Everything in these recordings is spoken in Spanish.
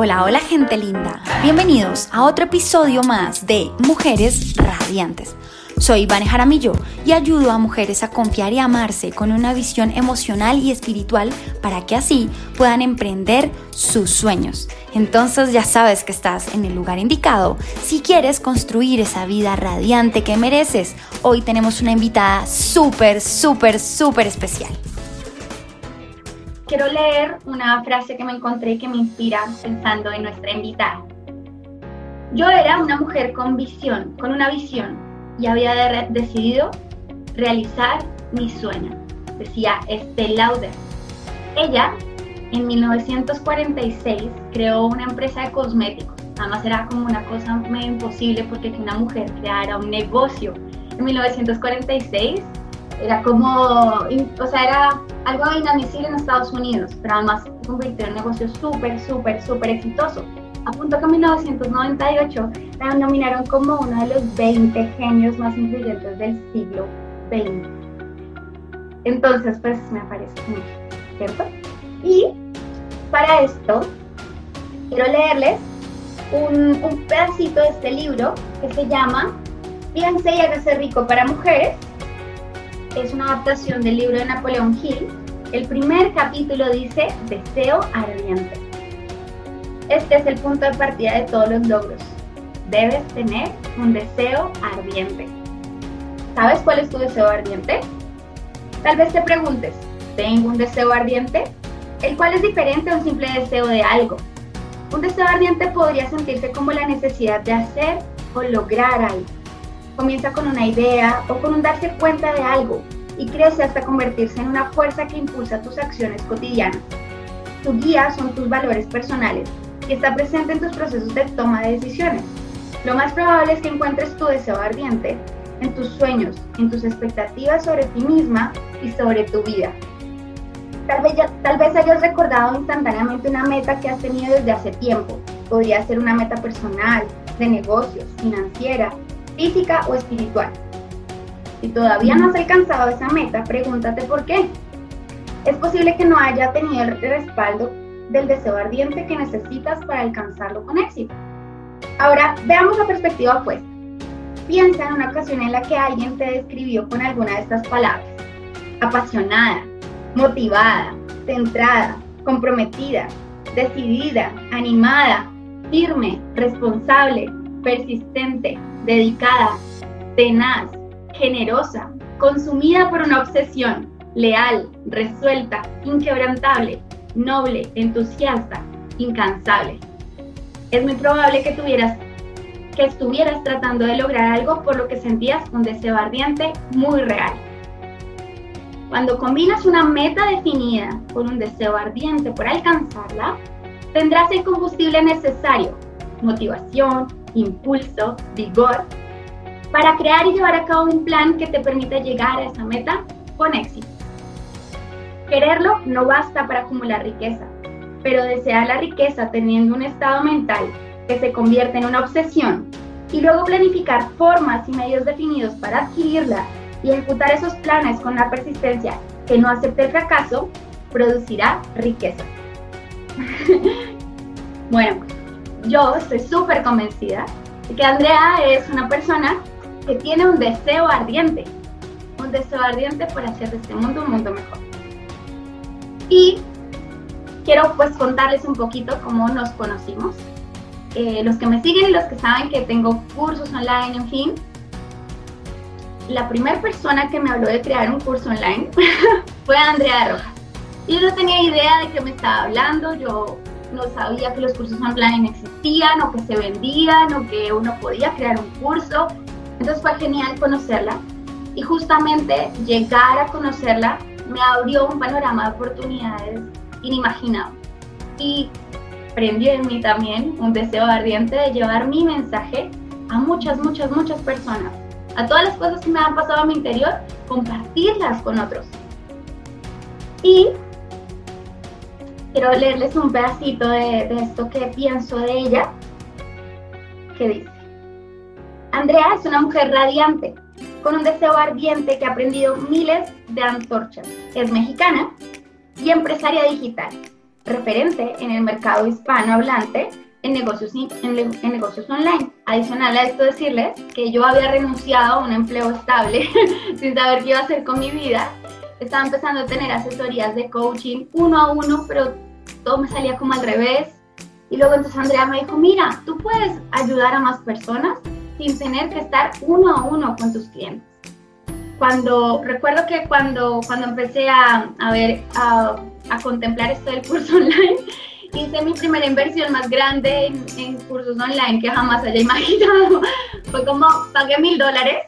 Hola, hola gente linda. Bienvenidos a otro episodio más de Mujeres Radiantes. Soy Vane Jaramillo y ayudo a mujeres a confiar y amarse con una visión emocional y espiritual para que así puedan emprender sus sueños. Entonces ya sabes que estás en el lugar indicado si quieres construir esa vida radiante que mereces. Hoy tenemos una invitada súper, súper, súper especial quiero leer una frase que me encontré que me inspira pensando en nuestra invitada. Yo era una mujer con visión, con una visión, y había decidido realizar mi sueño, decía Estelle Lauder. Ella, en 1946, creó una empresa de cosméticos. Además era como una cosa medio imposible porque que una mujer creara un negocio. En 1946 era como, o sea, era algo inadmisible en Estados Unidos, pero además se convirtió en un negocio súper, súper, súper exitoso. A punto que en 1998 la nominaron como uno de los 20 genios más influyentes del siglo XX. Entonces, pues me parece mucho, ¿cierto? Y para esto, quiero leerles un, un pedacito de este libro que se llama Piense y hágase rico para mujeres es una adaptación del libro de Napoleón Hill. El primer capítulo dice Deseo ardiente. Este es el punto de partida de todos los logros. Debes tener un deseo ardiente. ¿Sabes cuál es tu deseo ardiente? Tal vez te preguntes, ¿tengo un deseo ardiente? El cual es diferente a un simple deseo de algo. Un deseo ardiente podría sentirse como la necesidad de hacer o lograr algo comienza con una idea o con un darse cuenta de algo y crece hasta convertirse en una fuerza que impulsa tus acciones cotidianas. Tu guía son tus valores personales y está presente en tus procesos de toma de decisiones. Lo más probable es que encuentres tu deseo ardiente en tus sueños, en tus expectativas sobre ti misma y sobre tu vida. Tal vez, tal vez hayas recordado instantáneamente una meta que has tenido desde hace tiempo. Podría ser una meta personal, de negocios, financiera, física o espiritual. Si todavía no has alcanzado esa meta, pregúntate por qué. Es posible que no haya tenido el respaldo del deseo ardiente que necesitas para alcanzarlo con éxito. Ahora, veamos la perspectiva opuesta. Piensa en una ocasión en la que alguien te describió con alguna de estas palabras. Apasionada, motivada, centrada, comprometida, decidida, animada, firme, responsable, persistente, dedicada, tenaz, generosa, consumida por una obsesión, leal, resuelta, inquebrantable, noble, entusiasta, incansable. Es muy probable que tuvieras que estuvieras tratando de lograr algo por lo que sentías un deseo ardiente muy real. Cuando combinas una meta definida con un deseo ardiente por alcanzarla, tendrás el combustible necesario, motivación, impulso, vigor, para crear y llevar a cabo un plan que te permita llegar a esa meta con éxito. Quererlo no basta para acumular riqueza, pero desear la riqueza teniendo un estado mental que se convierte en una obsesión y luego planificar formas y medios definidos para adquirirla y ejecutar esos planes con la persistencia que no acepte el fracaso, producirá riqueza. bueno, yo estoy súper convencida de que Andrea es una persona que tiene un deseo ardiente, un deseo ardiente por hacer de este mundo un mundo mejor. Y quiero pues contarles un poquito cómo nos conocimos. Eh, los que me siguen y los que saben que tengo cursos online, en fin, la primera persona que me habló de crear un curso online fue Andrea Rojas. Yo no tenía idea de qué me estaba hablando, yo no sabía que los cursos online existían o que se vendían o que uno podía crear un curso. Entonces fue genial conocerla y justamente llegar a conocerla me abrió un panorama de oportunidades inimaginado. Y prendió en mí también un deseo ardiente de llevar mi mensaje a muchas, muchas, muchas personas. A todas las cosas que me han pasado en mi interior, compartirlas con otros. Y quiero leerles un pedacito de, esto que pienso de ella, que dice, Andrea es una mujer radiante, con un deseo ardiente que ha aprendido miles de antorchas. Es mexicana y empresaria digital. referente en el mercado hispanohablante en negocios, en, negocios online. Adicional a esto decirles que yo había renunciado a un empleo estable sin saber qué iba a hacer con mi vida. Estaba empezando a tener asesorías de coaching uno a uno, pero todo me salía como al revés. Y luego entonces Andrea me dijo, mira, tú puedes ayudar a más personas sin tener que estar uno a uno con tus clientes. Cuando, recuerdo que cuando, cuando empecé a, a ver, a, a contemplar esto del curso online, hice mi primera inversión más grande en, cursos online que jamás haya imaginado. Fue como, pagué mil dólares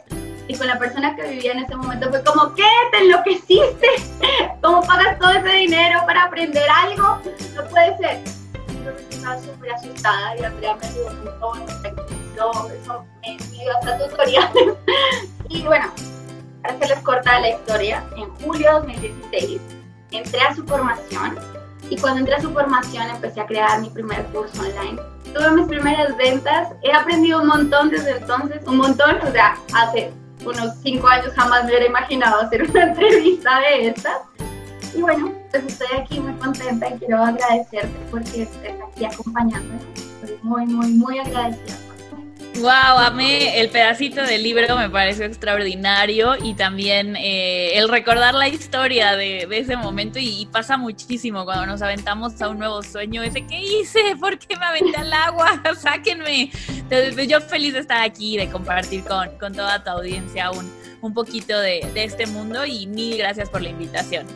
y con la persona que vivía en ese momento fue como, ¿qué? ¿Te enloqueciste? ¿Cómo pagas todo ese dinero para aprender algo? No puede ser. Yo estaba súper asustada y Andrea me ayudó un montón, me eso me dio hasta tutoriales. y bueno, para hacerles corta la historia, en julio de 2016 entré a su formación y cuando entré a su formación empecé a crear mi primer curso online. Tuve mis primeras ventas, he aprendido un montón desde entonces, un montón, o sea, hace unos cinco años jamás me hubiera imaginado hacer una entrevista de estas. Y bueno, pues estoy aquí muy contenta y quiero agradecerte porque estés aquí acompañándome. Estoy muy, muy, muy agradecida. Wow, amé el pedacito del libro, me pareció extraordinario y también eh, el recordar la historia de, ese momento y, pasa muchísimo cuando nos aventamos a un nuevo sueño, ese ¿qué hice? ¿Por qué me aventé al agua? Sáquenme. Entonces, yo feliz de estar aquí, de compartir con, con toda tu audiencia un, un poquito de, de, este mundo y mil gracias por la invitación.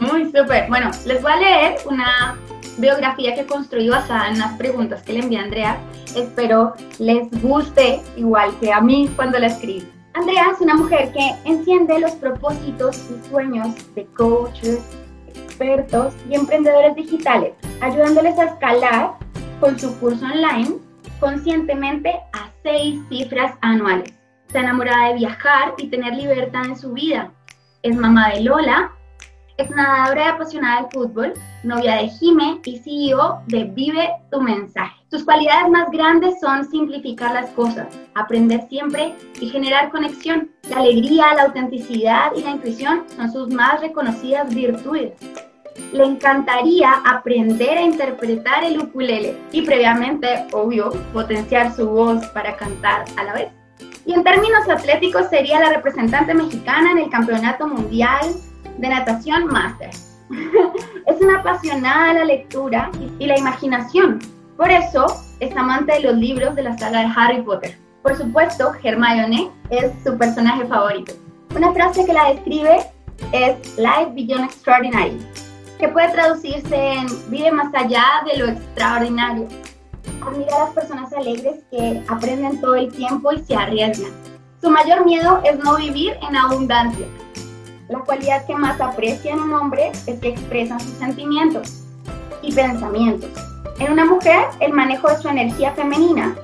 Muy súper. Bueno, les voy a leer una biografía que construí basada en las preguntas que le envié Andrea. Espero les guste igual que a mí cuando la escribí. Andrea es una mujer que enciende los propósitos y sueños de coaches, expertos y emprendedores digitales, ayudándoles a escalar con su curso online conscientemente a seis cifras anuales. Está enamorada de viajar y tener libertad en su vida. Es mamá de Lola, es nadadora y apasionada del fútbol, novia de Jime y CEO de Vive tu mensaje. Sus cualidades más grandes son simplificar las cosas, aprender siempre y generar conexión. La alegría, la autenticidad y la intuición son sus más reconocidas virtudes. Le encantaría aprender a interpretar el ukulele y previamente, obvio, potenciar su voz para cantar a la vez. Y en términos atléticos sería la representante mexicana en el Campeonato Mundial de natación máster. es una apasionada de la lectura y la imaginación. Por eso es amante de los libros de la saga de Harry Potter. Por supuesto, Hermione es su personaje favorito. Una frase que la describe es Life Beyond Extraordinary, que puede traducirse en vive más allá de lo extraordinario. Admira a las personas alegres que aprenden todo el tiempo y se arriesgan. Su mayor miedo es no vivir en abundancia, la cualidad que más aprecia en un hombre es que expresan sus sentimientos y pensamientos. En una mujer, el manejo de su energía femenina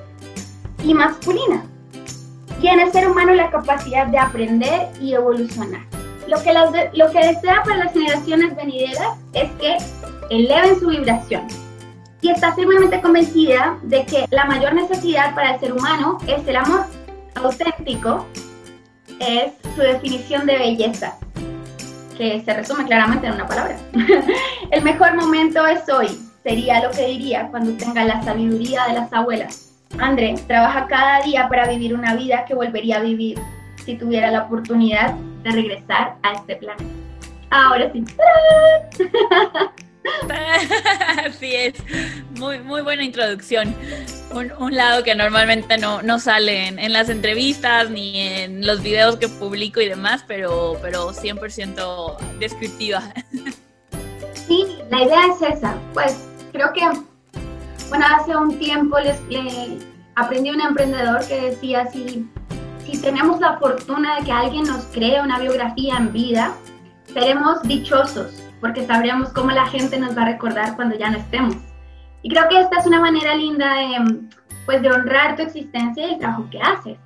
y masculina. Y en el ser humano, la capacidad de aprender y evolucionar. Lo que, lo que desea para las generaciones venideras es que eleven su vibración. Y está firmemente convencida de que la mayor necesidad para el ser humano es el amor auténtico, es su definición de belleza que se resume claramente en una palabra. el mejor momento es hoy, sería lo que diría cuando tenga la sabiduría de las abuelas. André trabaja cada día para vivir una vida que volvería a vivir si tuviera la oportunidad de regresar a este planeta. Ahora sí. Así es, muy, muy buena introducción. Un, lado que normalmente no, no sale en, las entrevistas ni en los videos que publico y demás, pero, pero 100% descriptiva. Sí, la idea es esa. Pues creo que, bueno, hace un tiempo les, aprendí a un emprendedor que decía, si, si tenemos la fortuna de que alguien nos cree una biografía en vida, seremos dichosos porque sabremos cómo la gente nos va a recordar cuando ya no estemos. Y creo que esta es una manera linda de, pues, de honrar tu existencia y el trabajo que haces.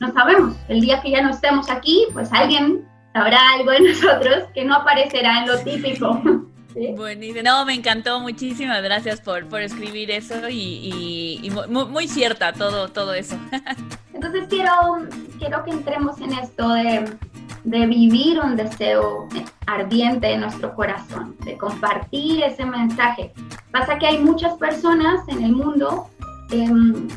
No sabemos, el día que ya no estemos aquí, pues alguien sabrá algo de nosotros que no aparecerá en lo típico. Buenísimo. No, me encantó. Muchísimas gracias por, por escribir eso y, muy, cierta todo, todo eso. Entonces quiero, quiero que entremos en esto de de vivir un deseo ardiente en nuestro corazón, de compartir ese mensaje Pasa que hay muchas personas en el mundo em,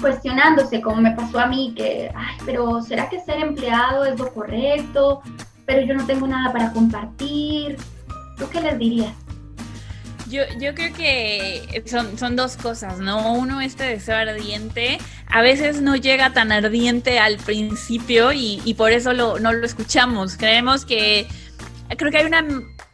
cuestionándose, como me pasó a mí, que, ay, pero ¿será que ser empleado es lo correcto? Pero yo no tengo nada para compartir. ¿Tú qué les dirías? Yo, yo creo que son, son dos cosas, ¿no? Uno, este deseo ardiente, a veces no llega tan ardiente al principio y, y por eso lo, no lo escuchamos. Creemos que, creo que hay una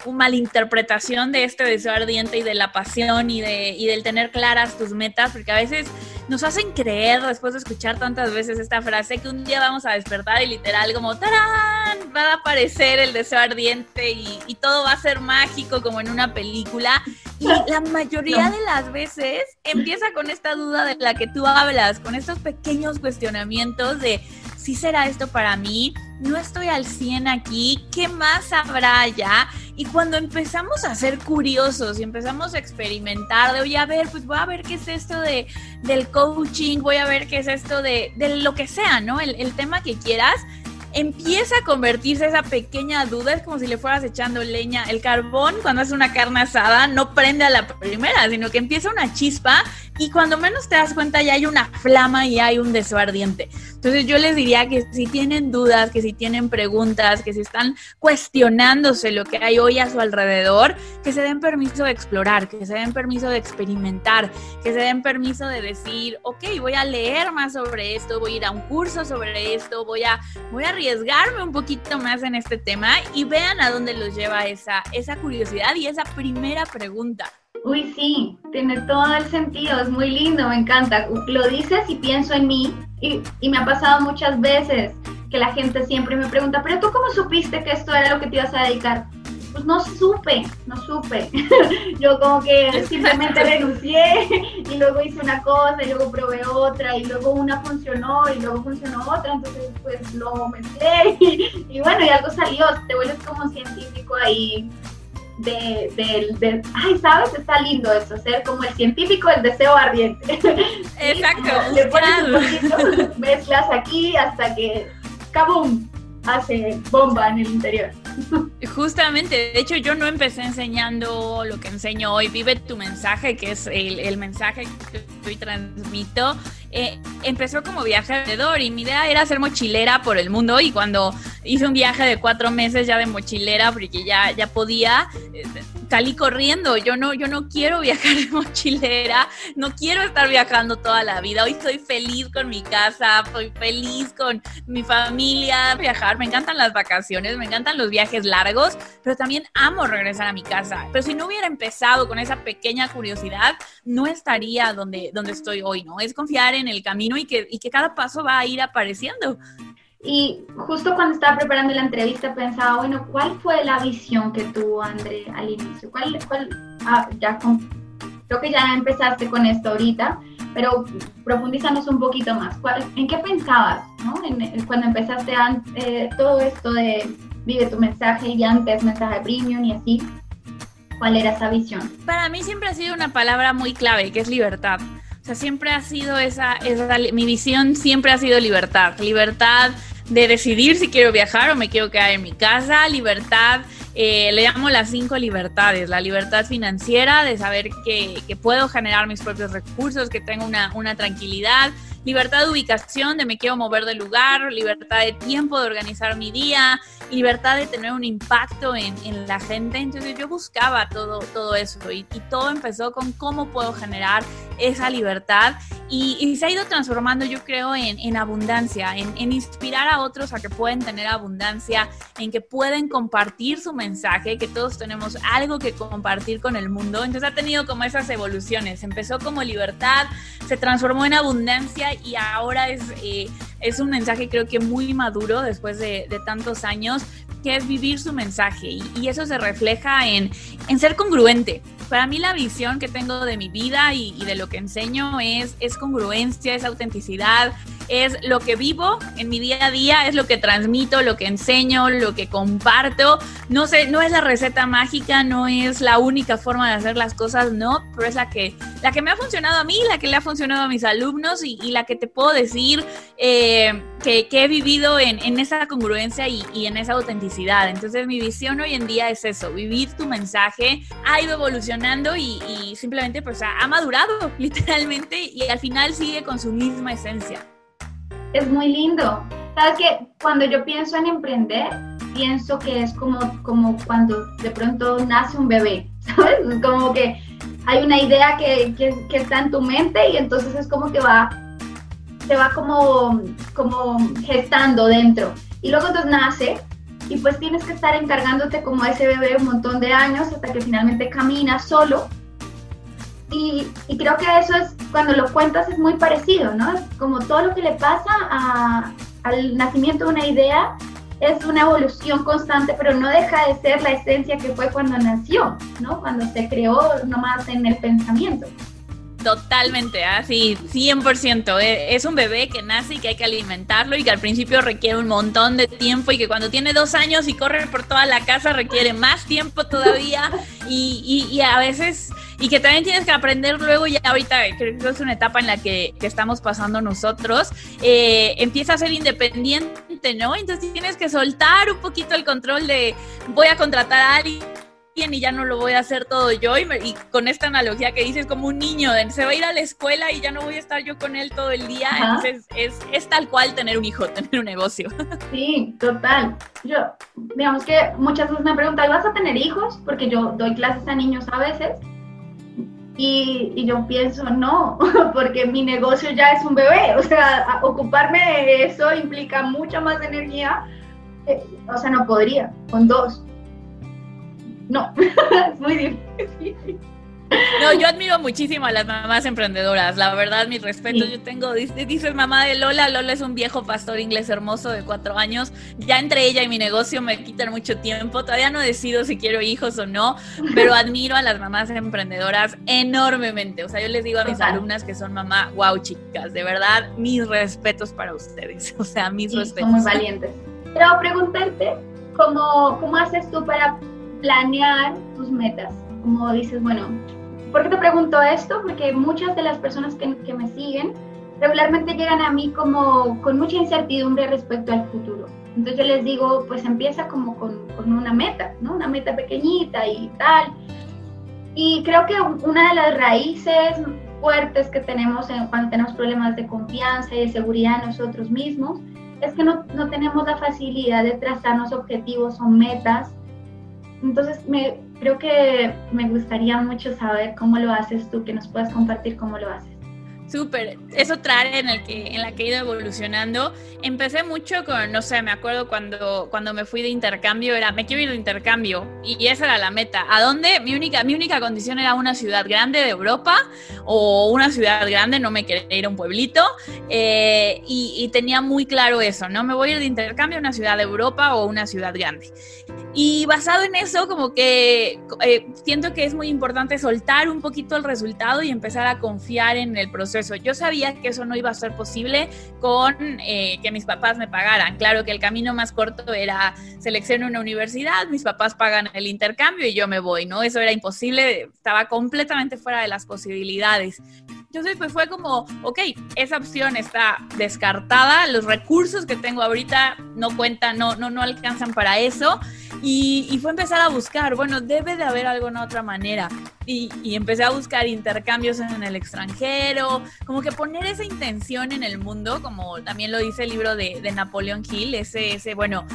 malinterpretación de este deseo ardiente y de la pasión y, de, y del tener claras tus metas, porque a veces nos hacen creer, después de escuchar tantas veces esta frase, que un día vamos a despertar y literal como ¡tarán! va a aparecer el deseo ardiente y todo va a ser mágico como en una película. Y la mayoría de las veces empieza con esta duda de la que tú hablas, con estos pequeños cuestionamientos de si será esto para mí? No estoy al 100 aquí, ¿qué más habrá allá? Y cuando empezamos a ser curiosos y empezamos a experimentar, de oye, a ver, pues voy a ver qué es esto de, del coaching, voy a ver qué es esto de, de lo que sea, ¿no? El, el tema que quieras, empieza a convertirse esa pequeña duda, es como si le fueras echando leña. El carbón, cuando hace una carne asada, no prende a la primera, sino que empieza una chispa y cuando menos te das cuenta ya hay una flama y hay un deseo ardiente. Entonces yo les diría que si tienen dudas, que si tienen preguntas, que si están cuestionándose lo que hay hoy a su alrededor, que se den permiso de explorar, que se den permiso de experimentar, que se den permiso de decir, ok, voy a leer más sobre esto, voy a ir a un curso sobre esto, voy a, voy a arriesgarme un poquito más en este tema y vean a dónde los lleva esa, esa curiosidad y esa primera pregunta. Uy, sí, tiene todo el sentido, es muy lindo, me encanta. Lo dices y pienso en mí y, y, me ha pasado muchas veces que la gente siempre me pregunta, pero tú cómo supiste que esto era lo que te ibas a dedicar? Pues no supe, no supe. Yo como que simplemente renuncié y luego hice una cosa y luego probé otra y luego una funcionó y luego funcionó otra, entonces pues lo mezclé y, y bueno, y algo salió, te vuelves como científico ahí de, de, de, ay, ¿sabes? Está lindo eso, ser como el científico del deseo ardiente. Exacto. Le pones un poquito, mezclas aquí hasta que, ¡kabum! Hace bomba en el interior. Justamente, de hecho yo no empecé enseñando lo que enseño hoy, vive tu mensaje, que es el, mensaje que hoy transmito. Eh, empezó como viaje alrededor y mi idea era ser mochilera por el mundo y cuando hice un viaje de cuatro meses ya de mochilera porque ya, ya podía, eh, salí corriendo, yo no, yo no quiero viajar de mochilera, no quiero estar viajando toda la vida, hoy estoy feliz con mi casa, estoy feliz con mi familia, viajar, me encantan las vacaciones, me encantan los viajes largos, pero también amo regresar a mi casa, pero si no hubiera empezado con esa pequeña curiosidad, no estaría donde, donde estoy hoy, ¿no? Es confiar en el camino y que, y que cada paso va a ir apareciendo. Y justo cuando estaba preparando la entrevista pensaba, bueno, ¿cuál fue la visión que tuvo André al inicio? ¿Cuál, cuál, ah, ya creo que ya empezaste con esto ahorita, pero profundízanos un poquito más. ¿En qué pensabas ¿no? en, cuando empezaste a, eh, todo esto de vive tu mensaje y antes mensaje premium y así? ¿Cuál era esa visión? Para mí siempre ha sido una palabra muy clave, que es libertad. O sea, siempre ha sido esa, esa, mi visión siempre ha sido libertad. Libertad de decidir si quiero viajar o me quiero quedar en mi casa, libertad, eh, le llamo las cinco libertades, la libertad financiera, de saber que, que puedo generar mis propios recursos, que tengo una, una tranquilidad, libertad de ubicación, de me quiero mover de lugar, libertad de tiempo, de organizar mi día, libertad de tener un impacto en, en la gente. Entonces yo buscaba todo, todo eso y, todo empezó con cómo puedo generar esa libertad y, y se ha ido transformando yo creo en, en abundancia, en, en, inspirar a otros a que pueden tener abundancia, en que pueden compartir su mensaje, que todos tenemos algo que compartir con el mundo. Entonces ha tenido como esas evoluciones. Empezó como libertad, se transformó en abundancia y ahora es, eh, es un mensaje creo que muy maduro después de, tantos años, que es vivir su mensaje y, y eso se refleja en, en, ser congruente. Para mí la visión que tengo de mi vida y, y de lo que enseño es, es congruencia, es autenticidad, es lo que vivo en mi día a día, es lo que transmito, lo que enseño, lo que comparto. No sé, no es la receta mágica, no es la única forma de hacer las cosas, no, pero es la que, la que me ha funcionado a mí, la que le ha funcionado a mis alumnos y, la que te puedo decir eh, que, he vivido en, esa congruencia y, en esa autenticidad. Entonces mi visión hoy en día es eso, vivir tu mensaje, ha ido evolucionando y, y simplemente pues ha madurado literalmente y al final sigue con su misma esencia. Es muy lindo. Sabes que cuando yo pienso en emprender, pienso que es como, como cuando de pronto nace un bebé, ¿sabes? Es como que hay una idea que, que, está en tu mente y entonces es como que va, se va como, como gestando dentro. Y luego entonces nace y pues tienes que estar encargándote como a ese bebé un montón de años hasta que finalmente camina solo y, creo que eso es, cuando lo cuentas es muy parecido, ¿no? Como todo lo que le pasa al nacimiento de una idea es una evolución constante, pero no deja de ser la esencia que fue cuando nació, ¿no? Cuando se creó nomás en el pensamiento. Totalmente, así, 100%. E, es un bebé que nace y que hay que alimentarlo y que al principio requiere un montón de tiempo y que cuando tiene dos años y corre por toda la casa requiere más tiempo todavía y, y, a veces, y que también tienes que aprender luego, ya ahorita creo que es una etapa en la que, que estamos pasando nosotros, eh, empieza a ser independiente, ¿no? Entonces tienes que soltar un poquito el control de voy a contratar a alguien y ya no lo voy a hacer todo yo. Y, con esta analogía que dices, como un niño, se va a ir a la escuela y ya no voy a estar yo con él todo el día. Entonces es, es, tal cual tener un hijo, tener un negocio. Sí, total. Yo, digamos que muchas veces me preguntan, ¿vas a tener hijos? Porque yo doy clases a niños a veces. Y, y, yo pienso, no, porque mi negocio ya es un bebé, o sea, ocuparme de eso implica mucha más energía, eh, o sea, no podría, con dos. No, es muy difícil. No, yo admiro muchísimo a las mamás emprendedoras, la verdad, mi respeto. Yo tengo, dices mamá de Lola, Lola es un viejo pastor inglés hermoso de cuatro años. Ya entre ella y mi negocio me quitan mucho tiempo. Todavía no decido si quiero hijos o no, pero admiro a las mamás emprendedoras enormemente. O sea, yo les digo a mis alumnas que son mamá, wow, chicas, de verdad, mis respetos para ustedes. O sea, mis respetos. Son muy valientes. Pero preguntarte, ¿cómo, ¿cómo haces tú para planear tus metas. Como dices, bueno, ¿por qué te pregunto esto? Porque muchas de las personas que, que me siguen regularmente llegan a mí como con mucha incertidumbre respecto al futuro. Entonces yo les digo, pues empieza como con, con, una meta, ¿no? Una meta pequeñita y tal. Y creo que una de las raíces fuertes que tenemos en, cuando tenemos problemas de confianza y de seguridad en nosotros mismos es que no, no tenemos la facilidad de trazarnos objetivos o metas entonces, me, creo que me gustaría mucho saber cómo lo haces tú, que nos puedas compartir cómo lo haces. Súper, es otra área en, el que, en la que he ido evolucionando. Empecé mucho con, no sé, me acuerdo cuando, cuando me fui de intercambio, era, me quiero ir de intercambio y esa era la meta. ¿A dónde? Mi única, mi única condición era una ciudad grande de Europa o una ciudad grande, no me quería ir a un pueblito eh, y, tenía muy claro eso, ¿no? Me voy a ir de intercambio a una ciudad de Europa o una ciudad grande. Y basado en eso, como que eh, siento que es muy importante soltar un poquito el resultado y empezar a confiar en el proceso. Yo sabía que eso no iba a ser posible con eh, que mis papás me pagaran. Claro que el camino más corto era seleccionar una universidad, mis papás pagan el intercambio y yo me voy, ¿no? Eso era imposible, estaba completamente fuera de las posibilidades. Entonces, pues fue como, ok, esa opción está descartada, los recursos que tengo ahorita no cuentan, no, no, no alcanzan para eso. Y, y fue empezar a buscar, bueno, debe de haber alguna otra manera. Y, y, empecé a buscar intercambios en el extranjero, como que poner esa intención en el mundo, como también lo dice el libro de, de Napoleón Hill, ese, ese, bueno,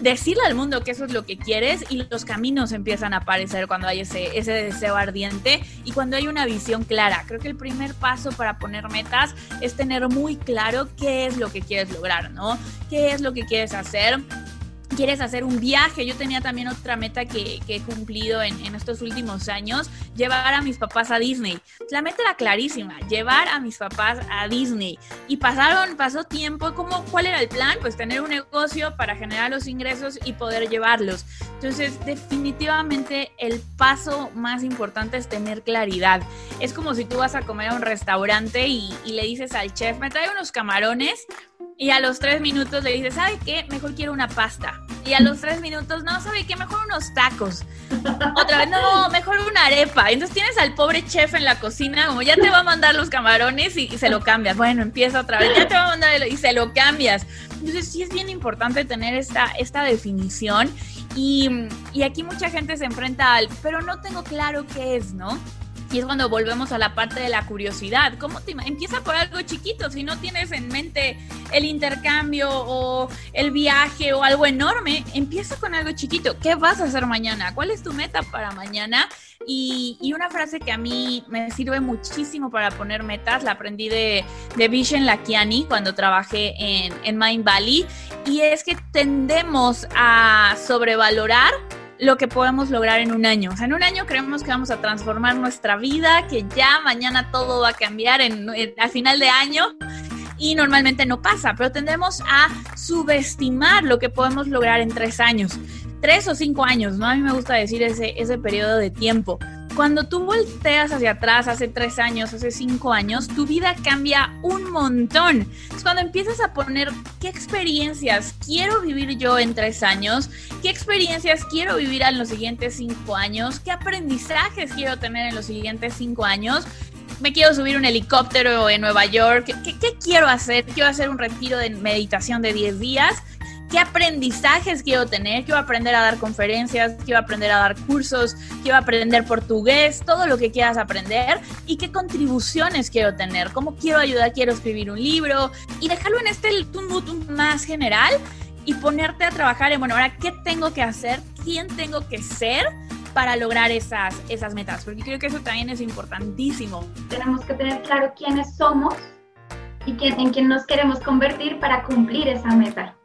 decirle al mundo que eso es lo que quieres y los caminos empiezan a aparecer cuando hay ese, ese deseo ardiente y cuando hay una visión clara. Creo que el primer paso para poner metas es tener muy claro qué es lo que quieres lograr, ¿no? ¿Qué es lo que quieres hacer? Quieres hacer un viaje. Yo tenía también otra meta que, he cumplido en, estos últimos años, llevar a mis papás a Disney. La meta era clarísima, llevar a mis papás a Disney. Y pasaron, pasó tiempo, ¿cómo, ¿cuál era el plan? Pues tener un negocio para generar los ingresos y poder llevarlos. Entonces, definitivamente el paso más importante es tener claridad. Es como si tú vas a comer a un restaurante y, y le dices al chef, me trae unos camarones, y a los tres minutos le dices, ¿sabe qué? Mejor quiero una pasta. Y a los tres minutos, no, ¿sabe qué? Mejor unos tacos. Otra vez, no, mejor una arepa. Entonces tienes al pobre chef en la cocina, como ya te va a mandar los camarones y, se lo cambias. Bueno, empieza otra vez, ya te va a mandar y se lo cambias. Entonces sí es bien importante tener esta, esta definición. Y, y aquí mucha gente se enfrenta al, pero no tengo claro qué es, ¿no? Y es cuando volvemos a la parte de la curiosidad. ¿Cómo te empieza por algo chiquito? Si no tienes en mente el intercambio o el viaje o algo enorme, empieza con algo chiquito. ¿Qué vas a hacer mañana? ¿Cuál es tu meta para mañana? Y, una frase que a mí me sirve muchísimo para poner metas, la aprendí de, de Vishen Lakiani cuando trabajé en, en Mind Valley, y es que tendemos a sobrevalorar lo que podemos lograr en un año. O sea, en un año creemos que vamos a transformar nuestra vida, que ya mañana todo va a cambiar en, al final de año y normalmente no pasa, pero tendemos a subestimar lo que podemos lograr en tres años, tres o cinco años, ¿no? A mí me gusta decir ese, ese periodo de tiempo. Cuando tú volteas hacia atrás hace tres años, hace cinco años, tu vida cambia un montón. Es cuando empiezas a poner qué experiencias quiero vivir yo en tres años, qué experiencias quiero vivir en los siguientes cinco años, qué aprendizajes quiero tener en los siguientes cinco años, me quiero subir un helicóptero en Nueva York, ¿Qué, ¿qué, quiero hacer? Quiero hacer un retiro de meditación de 10 días. Qué aprendizajes quiero tener, quiero aprender a dar conferencias, quiero aprender a dar cursos, quiero aprender portugués, todo lo que quieras aprender. Y qué contribuciones quiero tener, cómo quiero ayudar, quiero escribir un libro y dejarlo en este mood más general y ponerte a trabajar en, bueno, ahora, ¿qué tengo que hacer? ¿Quién tengo que ser? Para lograr esas, esas metas, porque creo que eso también es importantísimo. Tenemos que tener claro quiénes somos y quién, en quién nos queremos convertir para cumplir esa meta.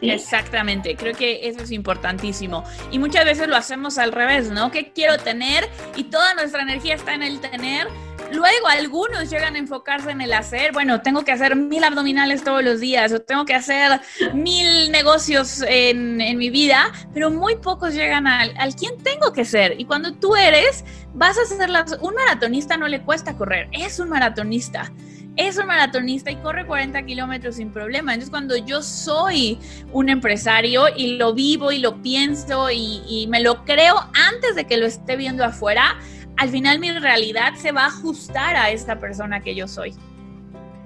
Exactamente, creo que eso es importantísimo. Y muchas veces lo hacemos al revés, ¿no? ¿Qué quiero tener? Y toda nuestra energía está en el tener. Luego algunos llegan a enfocarse en el hacer. Bueno, tengo que hacer mil abdominales todos los días o tengo que hacer mil negocios en, en mi vida, pero muy pocos llegan al, al quién tengo que ser. Y cuando tú eres, vas a ser las... Un maratonista no le cuesta correr, es un maratonista es un maratonista y corre 40 kilómetros sin problema. Entonces, cuando yo soy un empresario y lo vivo y lo pienso y, me lo creo antes de que lo esté viendo afuera, al final mi realidad se va a ajustar a esta persona que yo soy.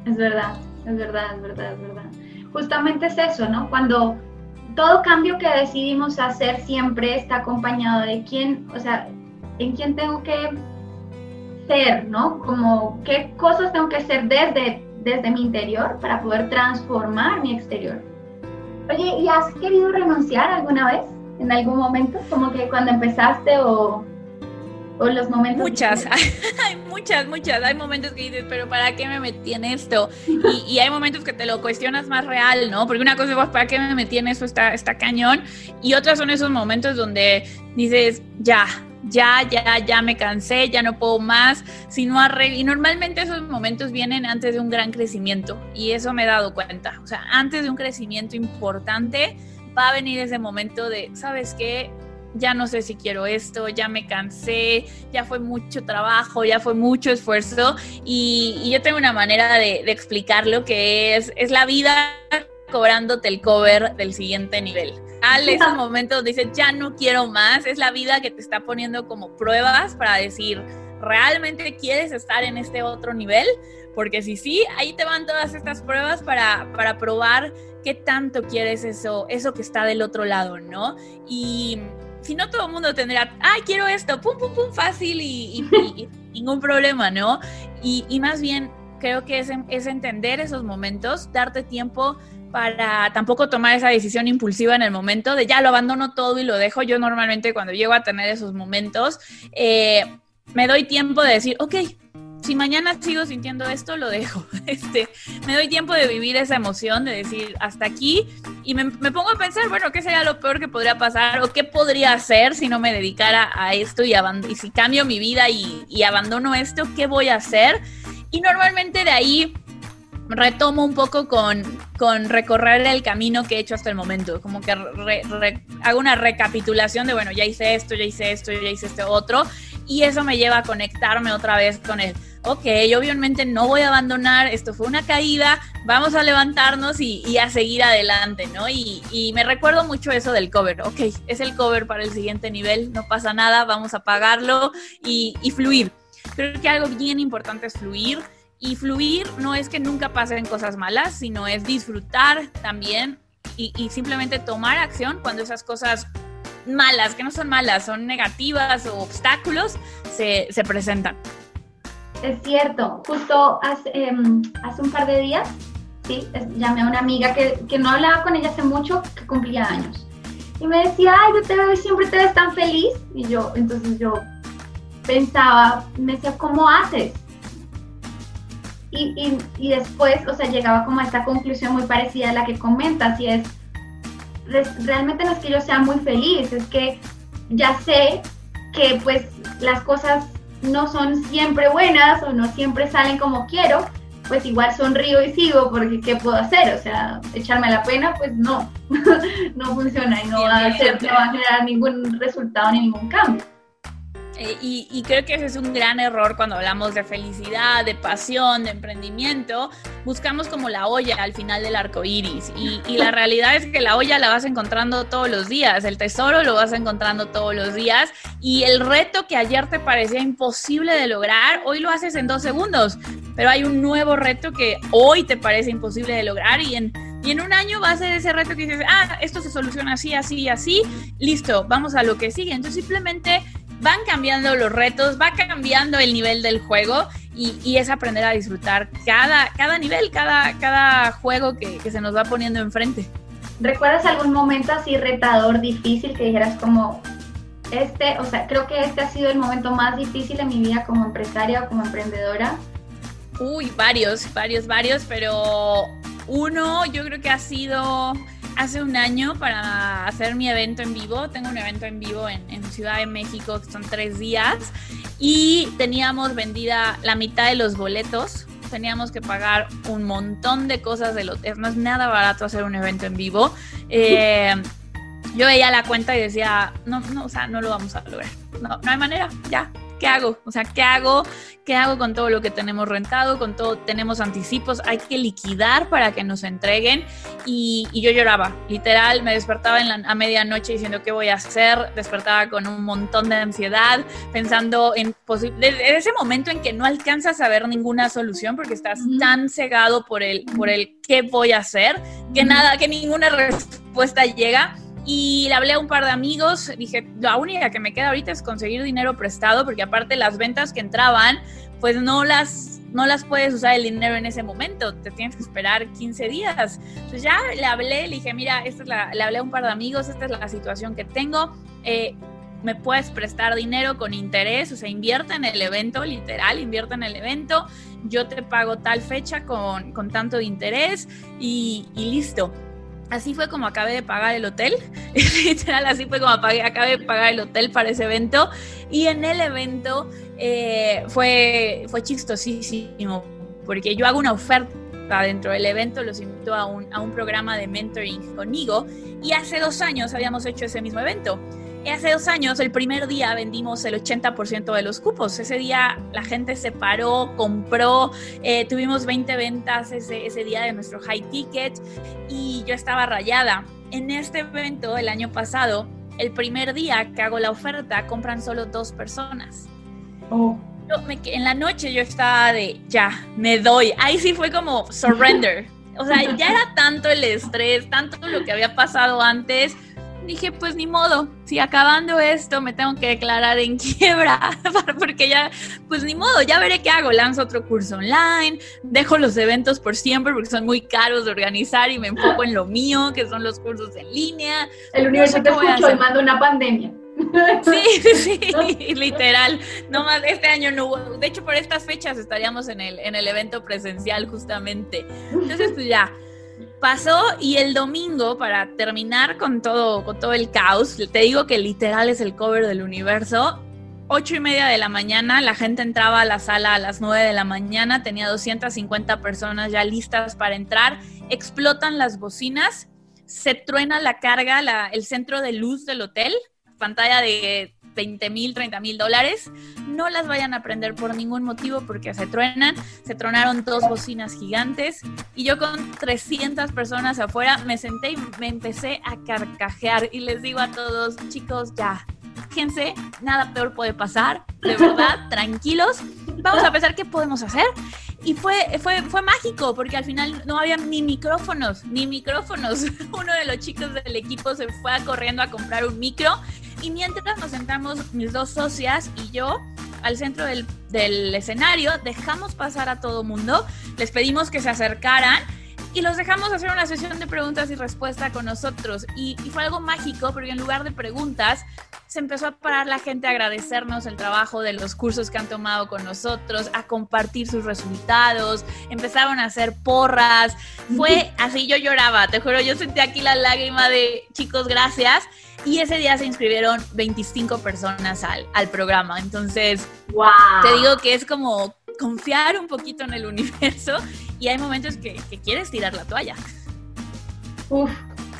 Es verdad, es verdad, es verdad, es verdad. Justamente es eso, ¿no? Cuando todo cambio que decidimos hacer siempre está acompañado de quién, o sea, en quién tengo que ser, ¿no? Como qué cosas tengo que hacer desde, desde mi interior para poder transformar mi exterior. Oye, ¿y has querido renunciar alguna vez? ¿En algún momento? Como que cuando empezaste o, o los momentos... Muchas, hay muchas, muchas. Hay momentos que dices, pero ¿para qué me metí en esto? Y, y, hay momentos que te lo cuestionas más real, ¿no? Porque una cosa es, ¿para qué me metí en eso? Está, está cañón. Y otras son esos momentos donde dices, ya, ya, ya, ya me cansé, ya no puedo más, si no Y normalmente esos momentos vienen antes de un gran crecimiento y eso me he dado cuenta. O sea, antes de un crecimiento importante va a venir ese momento de, ¿sabes qué? Ya no sé si quiero esto, ya me cansé, ya fue mucho trabajo, ya fue mucho esfuerzo y, yo tengo una manera de, de explicarlo que es, es la vida cobrándote el cover del siguiente nivel. Al esos momentos dices, ya no quiero más, es la vida que te está poniendo como pruebas para decir, ¿realmente quieres estar en este otro nivel? Porque si sí, ahí te van todas estas pruebas para, para probar qué tanto quieres eso, eso que está del otro lado, ¿no? Y si no, todo el mundo tendría, ay, quiero esto, pum, pum, pum, fácil y, ningún problema, ¿no? Y, y, más bien, creo que es, es entender esos momentos, darte tiempo para tampoco tomar esa decisión impulsiva en el momento de ya lo abandono todo y lo dejo. Yo normalmente cuando llego a tener esos momentos, eh, me doy tiempo de decir, ok, si mañana sigo sintiendo esto, lo dejo. Este, me doy tiempo de vivir esa emoción, de decir hasta aquí, y me, pongo a pensar, bueno, ¿qué sería lo peor que podría pasar? ¿O qué podría hacer si no me dedicara a esto y, y si cambio mi vida y, y abandono esto? ¿Qué voy a hacer? Y normalmente de ahí retomo un poco con, con, recorrer el camino que he hecho hasta el momento. Como que hago una recapitulación de, bueno, ya hice esto, ya hice esto, ya hice este otro. Y eso me lleva a conectarme otra vez con el, ok, obviamente no voy a abandonar, esto fue una caída, vamos a levantarnos y, a seguir adelante, ¿no? Y, me recuerdo mucho eso del cover, ok, es el cover para el siguiente nivel, no pasa nada, vamos a pagarlo y, y fluir. Creo que algo bien importante es fluir y fluir no es que nunca pasen cosas malas, sino es disfrutar también y, simplemente tomar acción cuando esas cosas malas, que no son malas, son negativas o obstáculos, se, presentan. Es cierto, justo hace, em, hace, un par de días, sí, llamé a una amiga que, que, no hablaba con ella hace mucho, que cumplía años. Y me decía, ay, yo te veo siempre te ves tan feliz. Y yo, entonces yo pensaba, me decía, ¿cómo haces? Y, y, después, o sea, llegaba como a esta conclusión muy parecida a la que comentas, y es, realmente no es que yo sea muy feliz, es que ya sé que pues las cosas no son siempre buenas o no siempre salen como quiero, pues igual sonrío y sigo porque ¿qué puedo hacer? O sea, echarme la pena, pues no, no funciona y no va, a hacer, no va a generar ningún resultado ni ningún cambio. Eh, y, creo que ese es un gran error cuando hablamos de felicidad, de pasión, de emprendimiento. Buscamos como la olla al final del arco iris. Y, la realidad es que la olla la vas encontrando todos los días. El tesoro lo vas encontrando todos los días. Y el reto que ayer te parecía imposible de lograr, hoy lo haces en dos segundos. Pero hay un nuevo reto que hoy te parece imposible de lograr y en y en un año va a ser ese reto que dices, ah, esto se soluciona así, así, así, listo, vamos a lo que sigue. Entonces simplemente van cambiando los retos, va cambiando el nivel del juego y, es aprender a disfrutar cada, cada nivel, cada, cada juego que, se nos va poniendo enfrente. ¿Recuerdas algún momento así retador, difícil, que dijeras como, este, o sea, creo que este ha sido el momento más difícil en mi vida como empresaria o como emprendedora? Uy, varios, varios, varios, pero uno yo creo que ha sido hace un año para hacer mi evento en vivo. Tengo un evento en vivo en, Ciudad de México que son tres días y teníamos vendida la mitad de los boletos. Teníamos que pagar un montón de cosas del hotel. No es nada barato hacer un evento en vivo. Eh, yo veía la cuenta y decía, no, no, o sea, no lo vamos a lograr. No, no hay manera, ya, ¿qué hago? O sea, ¿qué hago? ¿Qué hago con todo lo que tenemos rentado? Con todo, tenemos anticipos, hay que liquidar para que nos entreguen. Y, yo lloraba, literal, me despertaba en la, a medianoche diciendo qué voy a hacer, despertaba con un montón de ansiedad, pensando en desde ese momento en que no alcanzas a ver ninguna solución porque estás tan cegado por el, por el qué voy a hacer, que nada, que ninguna respuesta llega y le hablé a un par de amigos, dije, la única que me queda ahorita es conseguir dinero prestado, porque aparte las ventas que entraban, pues no las, no las puedes usar el dinero en ese momento, te tienes que esperar 15 días. Entonces ya le hablé, le dije, mira, esta es la, le hablé a un par de amigos, esta es la situación que tengo. Eh, me puedes prestar dinero con interés, o sea, invierte en el evento, literal, invierte en el evento, yo te pago tal fecha con, con tanto de interés y listo así fue como acabé de pagar el hotel. Literal, así fue como acabé de pagar el hotel para ese evento. Y en el evento eh, fue, fue chistosísimo, porque yo hago una oferta dentro del evento, los invito a un, a un programa de mentoring conmigo. Y hace dos años habíamos hecho ese mismo evento. Hace dos años, el primer día, vendimos el 80% de los cupos. Ese día la gente se paró, compró, eh, tuvimos 20 ventas ese, ese día de nuestro high ticket y yo estaba rayada. En este evento, el año pasado, el primer día que hago la oferta, compran solo dos personas. Oh. en la noche yo estaba de, ya, me doy. Ahí sí fue como surrender. O sea, ya era tanto el estrés, tanto lo que había pasado antes dije, pues ni modo, si acabando esto me tengo que declarar en quiebra, porque ya, pues ni modo, ya veré qué hago, lanzo otro curso online, dejo los eventos por siempre porque son muy caros de organizar y me enfoco en lo mío, que son los cursos en línea. El universo te y una pandemia. Sí, sí, sí, literal. No más, este año no hubo. De hecho, por estas fechas estaríamos en el, en el evento presencial justamente. Entonces, pues ya, pasó y el domingo, para terminar con todo, con todo el caos, te digo que literal es el cover del universo. Ocho y media de la mañana, la gente entraba a la sala a las nueve de la mañana, tenía 250 personas ya listas para entrar, explotan las bocinas, se truena la carga, el centro de luz del hotel, pantalla de 20 mil, 30 mil dólares. No las vayan a prender por ningún motivo porque se truenan. Se tronaron dos bocinas gigantes y yo con 300 personas afuera me senté y me empecé a carcajear y les digo a todos, chicos, ya, fíjense, nada peor puede pasar, de verdad, tranquilos. Vamos a pensar qué podemos hacer. Y fue, fue, fue mágico, porque al final no había ni micrófonos, ni micrófonos. Uno de los chicos del equipo se fue corriendo a comprar un micro y mientras nos sentamos mis dos socias y yo al centro del, escenario, dejamos pasar a todo mundo, les pedimos que se acercaran y los dejamos hacer una sesión de preguntas y respuestas con nosotros. Y, y, fue algo mágico porque en lugar de preguntas, se empezó a parar la gente a agradecernos el trabajo de los cursos que han tomado con nosotros, a compartir sus resultados, empezaron a hacer porras. Fue así, yo lloraba, te juro, yo sentí aquí la lágrima de chicos, gracias. Y ese día se inscribieron 25 personas al, al programa. Entonces, wow. te digo que es como confiar un poquito en el universo y hay momentos que, que quieres tirar la toalla. Uf,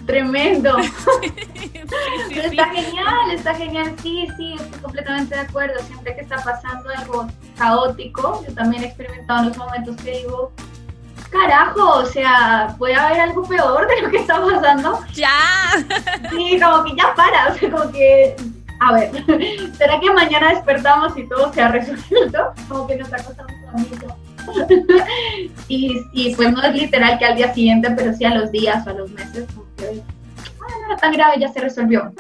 tremendo. está genial, está genial. Sí, sí, estoy completamente de acuerdo. Siempre que está pasando algo caótico, yo también he experimentado en los momentos que digo, carajo, o sea, puede haber algo peor de lo que está pasando. Ya. Sí, como que ya para, o sea, como que, a ver, ¿será que mañana despertamos y todo se ha resuelto? Como que nos ha costado mucho. y, y pues no es literal que al día siguiente, pero sí a los días o a los meses, como que, ah, no era tan grave, ya se resolvió.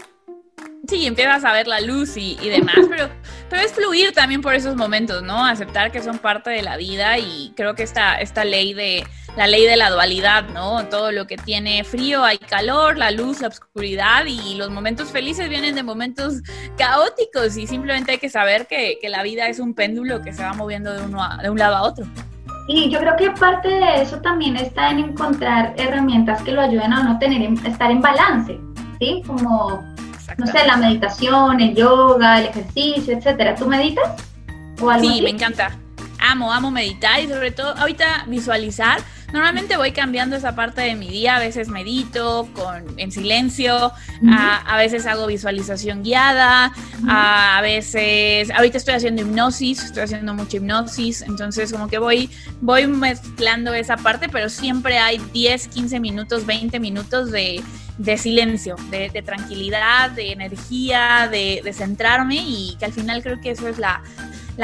Sí, empiezas a ver la luz y, y demás, pero, pero es fluir también por esos momentos, ¿no? Aceptar que son parte de la vida y creo que esta, esta ley de la ley de la dualidad, ¿no? Todo lo que tiene frío hay calor, la luz, la oscuridad y los momentos felices vienen de momentos caóticos y simplemente hay que saber que, que la vida es un péndulo que se va moviendo de, uno a, de un lado a otro. Y yo creo que parte de eso también está en encontrar herramientas que lo ayuden a uno tener, estar en balance, ¿sí? Como no sé, la meditación, el yoga, el ejercicio, etcétera. ¿Tú meditas? ¿O algo sí, me encanta. Amo, amo meditar y sobre todo ahorita visualizar. Normalmente voy cambiando esa parte de mi día, a veces medito con, en silencio, a, veces hago visualización guiada, a, veces, ahorita estoy haciendo hipnosis, estoy haciendo mucha hipnosis, entonces como que voy, voy mezclando esa parte, pero siempre hay 10, 15 minutos, 20 minutos de, de silencio, de, tranquilidad, de energía, de, centrarme y que al final creo que eso es la,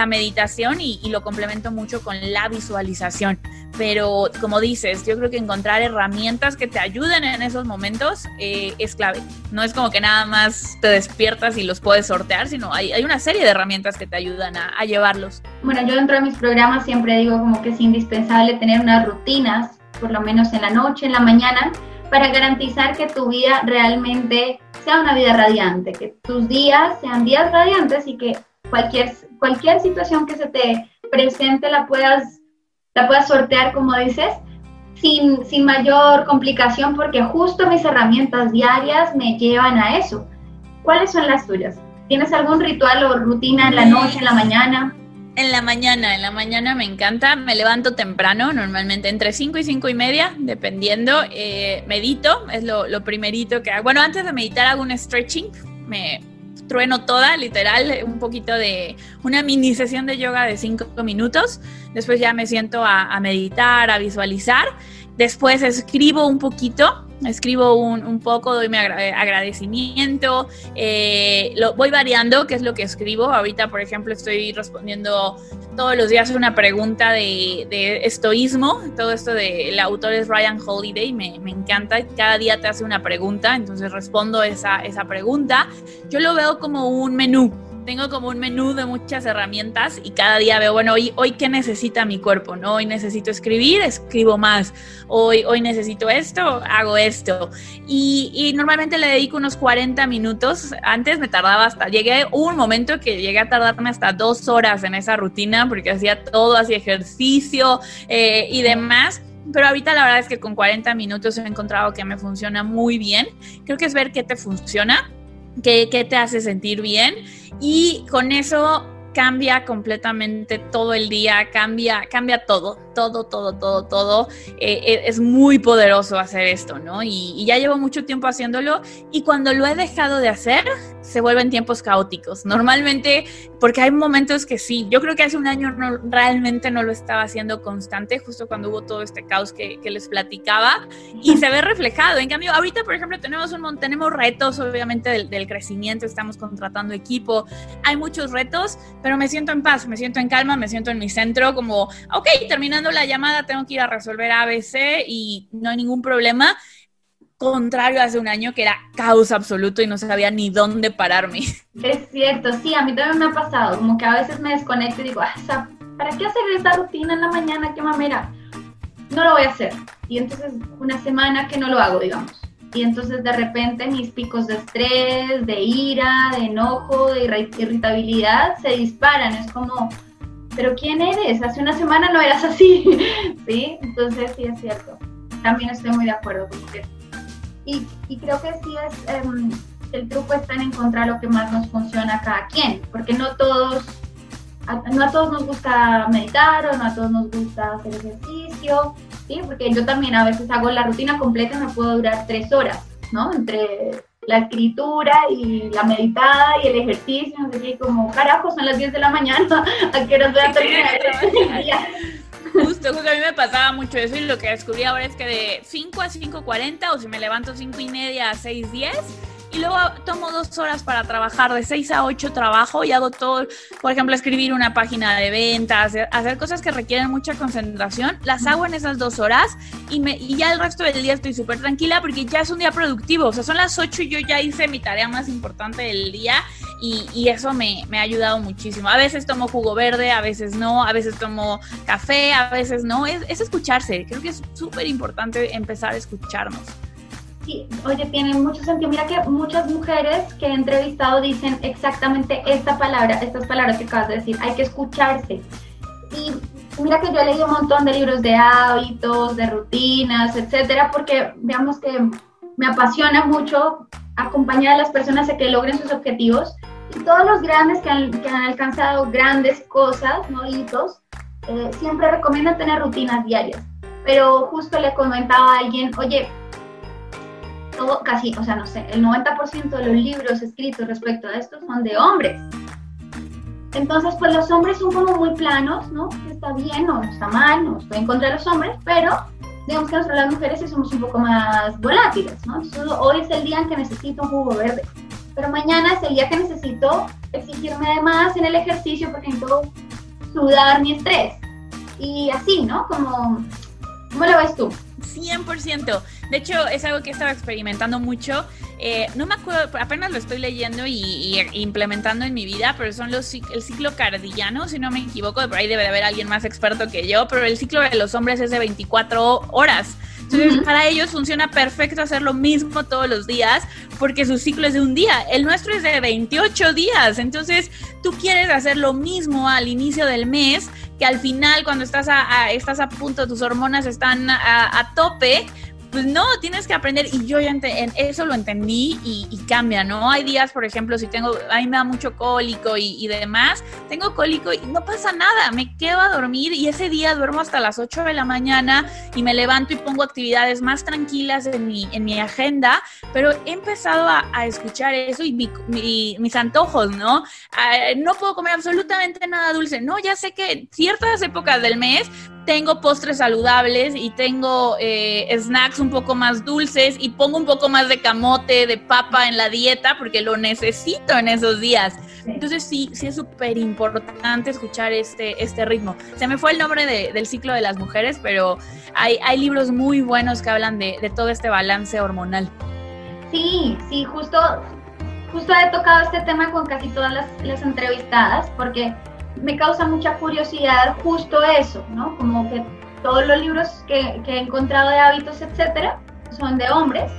meditación y, lo complemento mucho con la visualización. Pero como dices, yo creo que encontrar herramientas que te ayuden en esos momentos eh, es clave. No es como que nada más te despiertas y los puedes sortear, sino hay, hay una serie de herramientas que te ayudan a, a llevarlos. Bueno, yo dentro de mis programas siempre digo como que es indispensable tener unas rutinas, por lo menos en la noche, en la mañana, para garantizar que tu vida realmente sea una vida radiante, que tus días sean días radiantes y que cualquier, cualquier situación que se te presente la puedas, la puedas sortear, como dices, sin, sin mayor complicación, porque justo mis herramientas diarias me llevan a eso. ¿Cuáles son las tuyas? ¿Tienes algún ritual o rutina en la noche, en la mañana? En la mañana, en la mañana me encanta, me levanto temprano, normalmente entre 5 y 5 y media, dependiendo, eh, medito, es lo, lo, primerito que hago. Bueno, antes de meditar hago un stretching, me trueno toda, literal, un poquito de una mini sesión de yoga de 5 minutos, después ya me siento a, a meditar, a visualizar, después escribo un poquito, escribo un, un, poco, doy mi agradecimiento, eh, lo voy variando, qué es lo que escribo. Ahorita, por ejemplo, estoy respondiendo todos los días una pregunta de, de estoísmo. Todo esto de, autor es Ryan Holiday, me, me, encanta. Cada día te hace una pregunta, entonces respondo esa, esa pregunta. Yo lo veo como un menú tengo como un menú de muchas herramientas y cada día veo, bueno, hoy, hoy qué necesita mi cuerpo, ¿no? Hoy necesito escribir, escribo más. Hoy, hoy necesito esto, hago esto. Y, y normalmente le dedico unos 40 minutos. Antes me tardaba hasta, llegué, un momento que llegué a tardarme hasta dos horas en esa rutina porque hacía todo, hacía ejercicio eh, y demás pero ahorita la verdad es que con 40 minutos he encontrado que me funciona muy bien. Creo que es ver qué te funciona, qué, te hace sentir bien y con eso cambia completamente todo el día, cambia, cambia todo, todo, todo, todo, todo. Eh, eh, es muy poderoso hacer esto, ¿no? Y, ya llevo mucho tiempo haciéndolo y cuando lo he dejado de hacer, se vuelven tiempos caóticos. Normalmente, porque hay momentos que sí, yo creo que hace un año no, realmente no lo estaba haciendo constante, justo cuando hubo todo este caos que, que les platicaba, y se ve reflejado. En cambio, ahorita, por ejemplo, tenemos, un, tenemos retos, obviamente, del, del crecimiento, estamos contratando equipo, hay muchos retos, pero me siento en paz, me siento en calma, me siento en mi centro, como, ok, terminando la llamada, tengo que ir a resolver ABC y no hay ningún problema contrario hace un año que era caos absoluto y no sabía ni dónde pararme. Es cierto, sí, a mí también me ha pasado, como que a veces me desconecto y digo, ah, ¿para qué hacer esta rutina en la mañana? ¿Qué mamera? No lo voy a hacer. Y entonces una semana que no lo hago, digamos. Y entonces de repente mis picos de estrés, de ira, de enojo, de irritabilidad se disparan. Es como, pero ¿quién eres? Hace una semana no eras así, ¿sí? Entonces sí es cierto. También estoy muy de acuerdo con usted. Y, y creo que sí es, um, el truco está en encontrar lo que más nos funciona a cada quien, porque no todos, no a todos nos gusta meditar o no a todos nos gusta hacer ejercicio, ¿sí? Porque yo también a veces hago la rutina completa y me puedo durar tres horas, ¿no? Entre la escritura y la meditada y el ejercicio, no sé qué, como carajo, son las 10 de la mañana, ¿a qué horas voy a terminar Justo, justo a mí me pasaba mucho eso y lo que descubrí ahora es que de 5 a 5.40 o si me levanto 5 y media a 6.10 y luego tomo dos horas para trabajar, de 6 a 8 trabajo y hago todo, por ejemplo, escribir una página de ventas, hacer cosas que requieren mucha concentración, las hago en esas dos horas y, me, y ya el resto del día estoy súper tranquila porque ya es un día productivo, o sea, son las 8 y yo ya hice mi tarea más importante del día y, y eso me, me ha ayudado muchísimo. A veces tomo jugo verde, a veces no, a veces tomo café, a veces no, es, es escucharse, creo que es súper importante empezar a escucharnos. Sí, oye, tiene mucho sentido. Mira que muchas mujeres que he entrevistado dicen exactamente esta palabra, estas palabras que acabas de decir, hay que escucharse. Y mira que yo he leído un montón de libros de hábitos, de rutinas, etcétera, porque veamos que me apasiona mucho acompañar a las personas a que logren sus objetivos. Y todos los grandes que han, que han alcanzado grandes cosas, ¿no? hitos, eh, siempre recomiendan tener rutinas diarias. Pero justo le comentaba a alguien, oye, todo, casi, o sea, no sé, el 90% de los libros escritos respecto a esto son de hombres. Entonces, pues los hombres son como muy planos, ¿no? Está bien, no está mal, no estoy en contra de los hombres, pero digamos que nosotros las mujeres sí somos un poco más volátiles, ¿no? Entonces, hoy es el día en que necesito un jugo verde, pero mañana es el día que necesito exigirme de más en el ejercicio porque necesito sudar mi estrés. Y así, ¿no? Como, ¿cómo lo ves tú? 100%. De hecho, es algo que he estado experimentando mucho. Eh, no me acuerdo, apenas lo estoy leyendo y, y, implementando en mi vida, pero son los el ciclo cardiano, si no me equivoco, por ahí debe de haber alguien más experto que yo, pero el ciclo de los hombres es de 24 horas. Entonces, uh -huh. para ellos funciona perfecto hacer lo mismo todos los días porque su ciclo es de un día. El nuestro es de 28 días. Entonces, tú quieres hacer lo mismo al inicio del mes que al final, cuando estás a, a estás a punto, tus hormonas están a, a tope, pues no, tienes que aprender y yo ya en eso lo entendí y, y, cambia, ¿no? Hay días, por ejemplo, si tengo, a mí me da mucho cólico y, y, demás, tengo cólico y no pasa nada, me quedo a dormir y ese día duermo hasta las 8 de la mañana y me levanto y pongo actividades más tranquilas en mi, en mi agenda, pero he empezado a, a escuchar eso y mi, mi, mis antojos, ¿no? Uh, no puedo comer absolutamente nada dulce, no, ya sé que ciertas épocas del mes tengo postres saludables y tengo eh, snacks un poco más dulces y pongo un poco más de camote, de papa en la dieta porque lo necesito en esos días. Entonces sí, sí es súper importante escuchar este, este ritmo. Se me fue el nombre de, del ciclo de las mujeres, pero hay, hay libros muy buenos que hablan de, de todo este balance hormonal. Sí, sí, justo justo he tocado este tema con casi todas las, las entrevistadas porque me causa mucha curiosidad justo eso, ¿no? Como que todos los libros que, que he encontrado de hábitos, etcétera, son de hombres.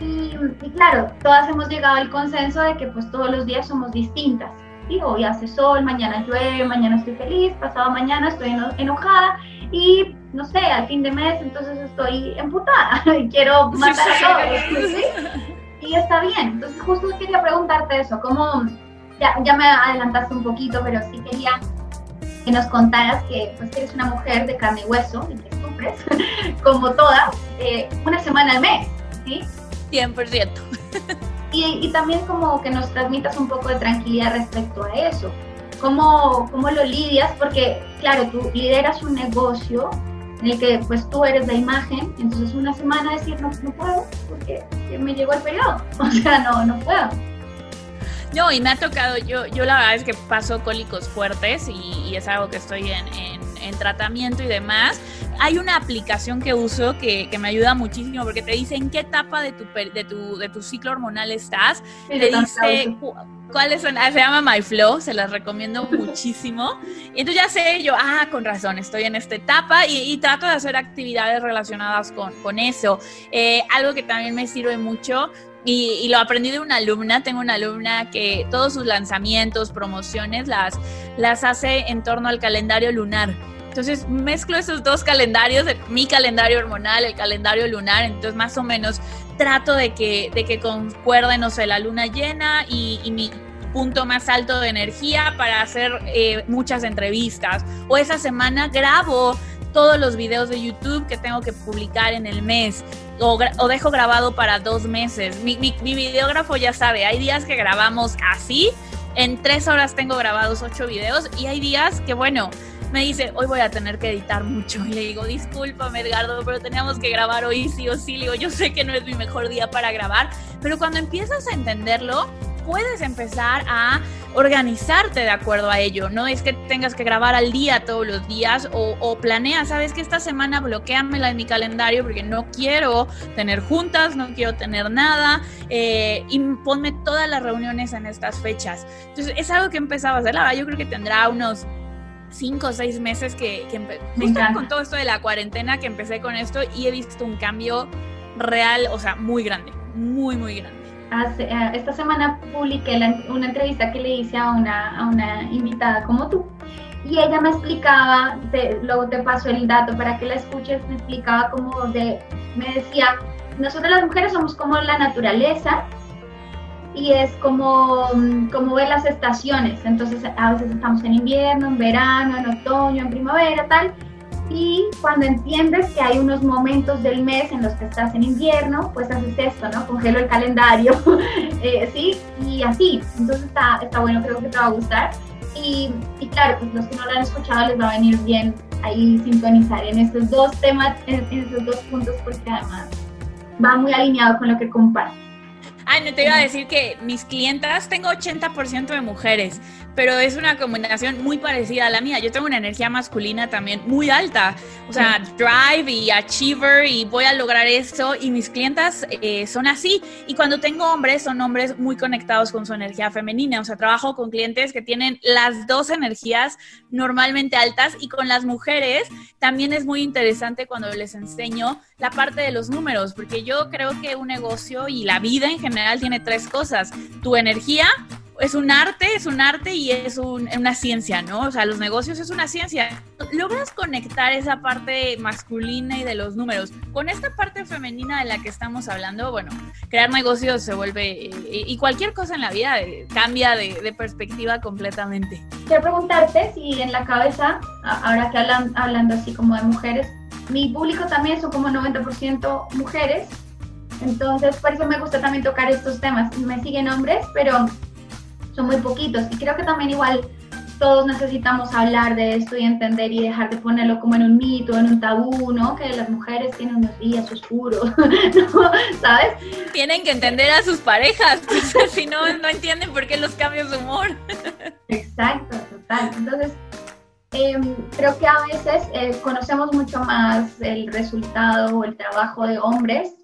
Y, y, claro, todas hemos llegado al consenso de que pues todos los días somos distintas. ¿sí? Hoy hace sol, mañana llueve, mañana estoy feliz, pasado mañana estoy enojada y no sé, al fin de mes entonces estoy emputada y quiero matar a todos. ¿sí? Y está bien. Entonces justo quería preguntarte eso, ¿cómo, ya, ya me adelantaste un poquito, pero sí quería que nos contaras que pues eres una mujer de carne y hueso y que sufres, como todas, eh, una semana al mes, ¿sí? 100%. Y, y, también como que nos transmitas un poco de tranquilidad respecto a eso. ¿Cómo, ¿Cómo lo lidias? Porque, claro, tú lideras un negocio en el que pues tú eres la imagen, entonces una semana decir no, no puedo porque me llegó el periodo, o sea, no, no puedo. No, y me ha tocado, yo, yo la verdad es que paso cólicos fuertes y, y es algo que estoy en, en, en, tratamiento y demás. Hay una aplicación que uso que, que, me ayuda muchísimo porque te dice en qué etapa de tu, de tu, de tu ciclo hormonal estás. Sí, te dice cuáles son, ah, se llama MyFlow, se las recomiendo muchísimo. Y entonces ya sé yo, ah, con razón, estoy en esta etapa y, y trato de hacer actividades relacionadas con, con eso. Eh, algo que también me sirve mucho y, lo aprendí de una alumna. Tengo una alumna que todos sus lanzamientos, promociones, las, las hace en torno al calendario lunar. Entonces mezclo esos dos calendarios, mi calendario hormonal, el calendario lunar, entonces más o menos trato de que, de que concuerden, no sé, la luna llena y, y mi punto más alto de energía para hacer eh, muchas entrevistas. O esa semana grabo todos los videos de YouTube que tengo que publicar en el mes o, dejo grabado para dos meses. Mi, mi, mi, videógrafo ya sabe, hay días que grabamos así, en tres horas tengo grabados ocho videos y hay días que, bueno, me dice, hoy voy a tener que editar mucho. Y le digo, discúlpame, Edgardo, pero teníamos que grabar hoy sí o sí. Le digo, yo sé que no es mi mejor día para grabar, pero cuando empiezas a entenderlo, puedes empezar a organizarte de acuerdo a ello. No es que tengas que grabar al día todos los días o, o planea, sabes que esta semana bloqueamela en mi calendario porque no quiero tener juntas, no quiero tener nada eh, y ponme todas las reuniones en estas fechas. Entonces es algo que empezaba a hacer. La verdad, yo creo que tendrá unos cinco o seis meses que, que justo con todo esto de la cuarentena que empecé con esto y he visto un cambio real, o sea, muy grande, muy, muy grande. Uh, esta semana publiqué la, una entrevista que le hice a una, a una invitada como tú y ella me explicaba, te, luego te paso el dato para que la escuches, me explicaba como de, me decía, nosotros las mujeres somos como la naturaleza y es como, como ver las estaciones. Entonces, a veces estamos en invierno, en verano, en otoño, en primavera, tal. Y cuando entiendes que hay unos momentos del mes en los que estás en invierno, pues haces esto, ¿no? Congelo el calendario, eh, ¿sí? Y así. Entonces está, está bueno, creo que te va a gustar. Y, y, claro, pues los que no lo han escuchado les va a venir bien ahí sintonizar en estos dos temas, en, en estos dos puntos, porque además va muy alineado con lo que comparto. Ay, no te iba a decir que mis clientas, tengo 80% de mujeres, pero es una combinación muy parecida a la mía. Yo tengo una energía masculina también muy alta, o sea, drive y achiever y voy a lograr eso. Y mis clientas eh, son así. Y cuando tengo hombres, son hombres muy conectados con su energía femenina, o sea, trabajo con clientes que tienen las dos energías normalmente altas. Y con las mujeres también es muy interesante cuando les enseño la parte de los números, porque yo creo que un negocio y la vida en general tiene tres cosas, tu energía, es un arte, es un arte y es un, una ciencia, ¿no? O sea, los negocios es una ciencia. Logras conectar esa parte masculina y de los números con esta parte femenina de la que estamos hablando. Bueno, crear negocios se vuelve, eh, y cualquier cosa en la vida eh, cambia de, perspectiva completamente. Quiero preguntarte si en la cabeza, ahora que hablan, hablando así como de mujeres, mi público también son como 90% mujeres. Entonces, por eso me gusta también tocar estos temas. Me siguen hombres, pero son muy poquitos. Y creo que también igual todos necesitamos hablar de esto y entender y dejar de ponerlo como en un mito, en un tabú, ¿no? Que las mujeres tienen unos días oscuros, ¿no? ¿Sabes? Tienen que entender a sus parejas, si no, no entienden por qué los cambios de humor. Exacto, total. Entonces, eh, creo que a veces eh, conocemos mucho más el resultado o el trabajo de hombres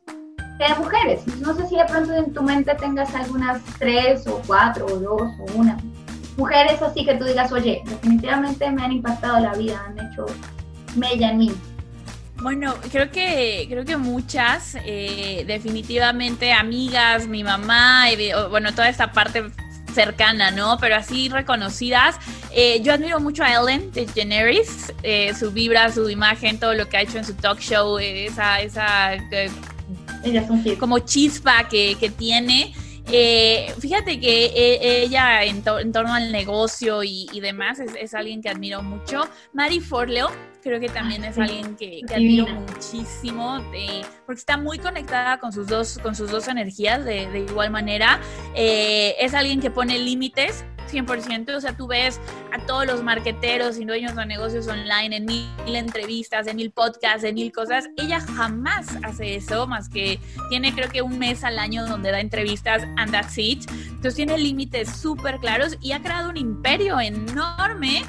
de mujeres. No sé si de pronto en tu mente tengas algunas tres o cuatro o dos o una. Mujeres así que tú digas, oye, definitivamente me han impactado la vida, han hecho mella en mí. Bueno, creo que creo que muchas, eh, definitivamente amigas, mi mamá, bueno, toda esta parte cercana, ¿no? Pero así reconocidas. Eh, yo admiro mucho a Ellen DeGeneres, eh, su vibra, su imagen, todo lo que ha hecho en su talk show, esa, esa como chispa que, que tiene. Eh, fíjate que eh, ella en, torno al negocio y, demás es, alguien que admiro mucho. Mari Forleo creo que también es alguien que, admiro muchísimo eh, porque está muy conectada con sus dos, con sus dos energías de, de igual manera. es alguien que pone límites 100%, o sea, tú ves a todos los marqueteros y dueños de negocios online en mil, entrevistas, en mil podcasts, en mil cosas. Ella jamás hace eso, más que tiene creo que un mes al año donde da entrevistas and that's it. Entonces tiene límites súper claros y ha creado un imperio enorme